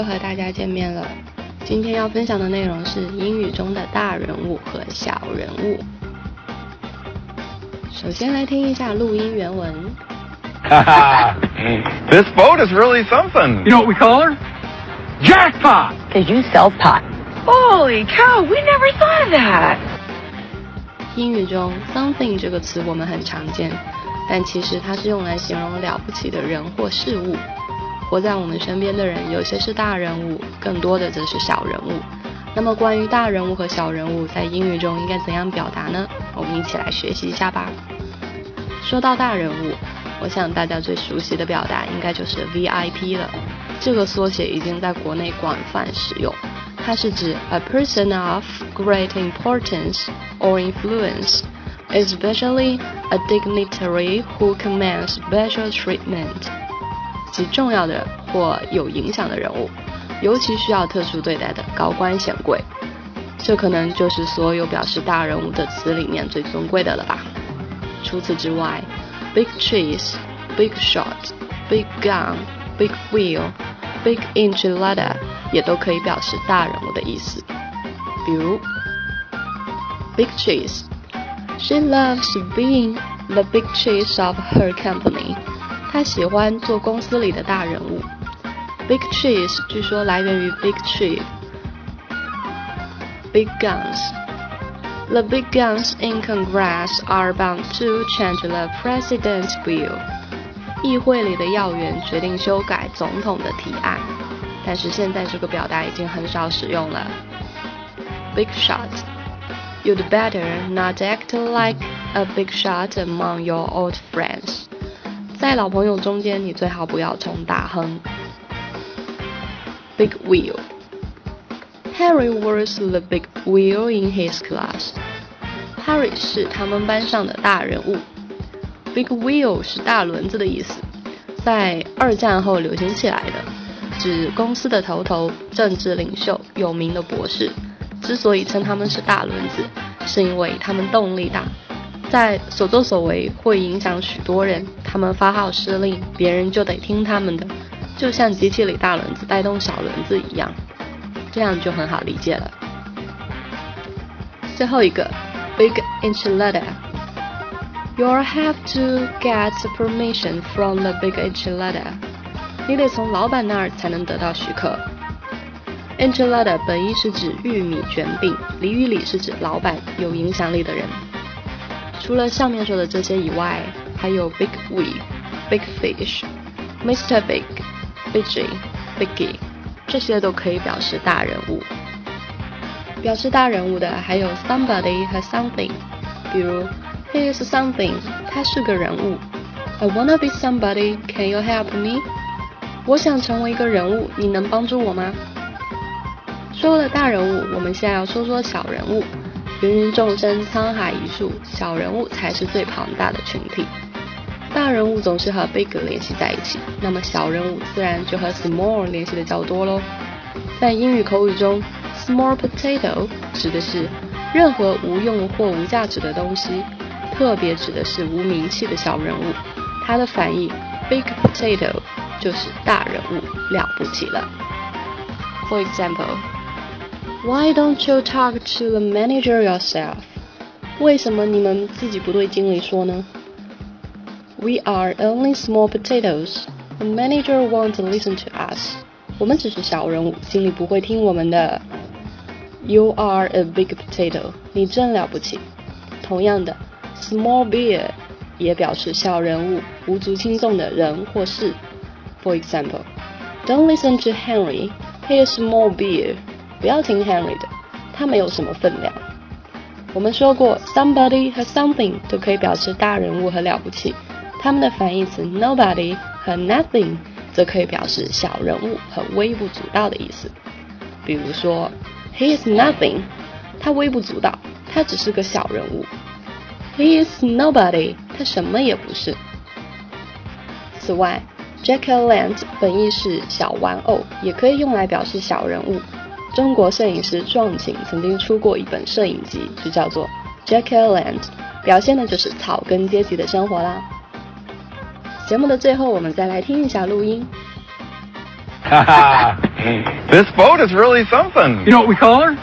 又和大家见面了。今天要分享的内容是英语中的大人物和小人物。首先来听一下录音原文。this boat is really something. You know what we call her? Jackpot! Did you sell pot. Holy cow, we never thought of that. 英语中 something 这个词我们很常见，但其实它是用来形容了不起的人或事物。活在我们身边的人，有些是大人物，更多的则是小人物。那么，关于大人物和小人物在英语中应该怎样表达呢？我们一起来学习一下吧。说到大人物，我想大家最熟悉的表达应该就是 VIP 了。这个缩写已经在国内广泛使用，它是指 a person of great importance or influence，especially a dignitary who commands special treatment。极重要的或有影响的人物，尤其需要特殊对待的高官显贵，这可能就是所有表示大人物的词里面最尊贵的了吧。除此之外，big trees、big shot、big gun、big wheel、big enchilada 也都可以表示大人物的意思。比如，big trees，she loves being the big cheese of her company。他喜欢做公司里的大人物。Big Cheese 据说来源于 Big tree。Big Guns。The big guns in Congress are bound to change the president's bill。议会里的要员决定修改总统的提案，但是现在这个表达已经很少使用了。Big shot。You'd better not act like a big shot among your old friends. 在老朋友中间，你最好不要冲大亨。Big wheel. Harry was the big wheel in his class. Harry 是他们班上的大人物。Big wheel 是大轮子的意思，在二战后流行起来的，指公司的头头、政治领袖、有名的博士。之所以称他们是大轮子，是因为他们动力大。在所作所为会影响许多人，他们发号施令，别人就得听他们的，就像机器里大轮子带动小轮子一样，这样就很好理解了。最后一个，big enchilada，you'll have to get permission from the big enchilada，你得从老板那儿才能得到许可。enchilada 本意是指玉米卷饼，俚语里是指老板有影响力的人。除了上面说的这些以外，还有 Big We、Big Fish、Mr. Big、Biggie、Biggie，这些都可以表示大人物。表示大人物的还有 Somebody 和 Something，比如 He is something，他是个人物。I wanna be somebody，Can you help me？我想成为一个人物，你能帮助我吗？说了大人物，我们现在要说说小人物。芸芸众生，沧海一粟，小人物才是最庞大的群体。大人物总是和 big 联系在一起，那么小人物自然就和 small 联系的较多喽。在英语口语中，small potato 指的是任何无用或无价值的东西，特别指的是无名气的小人物。它的反义 big potato 就是大人物，了不起了。For example。Why don't you talk to the manager yourself？为什么你们自己不对经理说呢？We are only small potatoes. The manager won't listen to us. 我们只是小人物，经理不会听我们的。You are a big potato. 你真了不起。同样的，small beer 也表示小人物、无足轻重的人或事。For example, don't listen to Henry. He is small beer. 不要听 Henry 的，他没有什么分量。我们说过，somebody 和 something 都可以表示大人物和了不起，它们的反义词 nobody 和 nothing 则可以表示小人物和微不足道的意思。比如说，He is nothing，他微不足道，他只是个小人物。He is nobody，他什么也不是。此外，Jack O' l a n t 本意是小玩偶，也可以用来表示小人物。中国摄影师壮景曾经出过一本摄影集，就叫做《Jackland》，表现的就是草根阶级的生活啦。节目的最后，我们再来听一下录音。哈哈 this boat is really something. You know what we call her?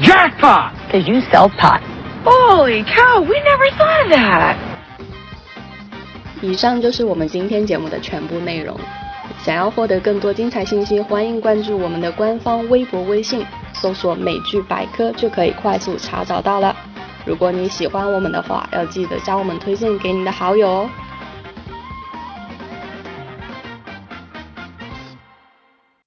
Jackpot! Because you sell pot. Holy cow, we never thought of that. 以上就是我们今天节目的全部内容。想要获得更多精彩信息，欢迎关注我们的官方微博、微信，搜索“美剧百科”就可以快速查找到了。如果你喜欢我们的话，要记得将我们推荐给你的好友哦。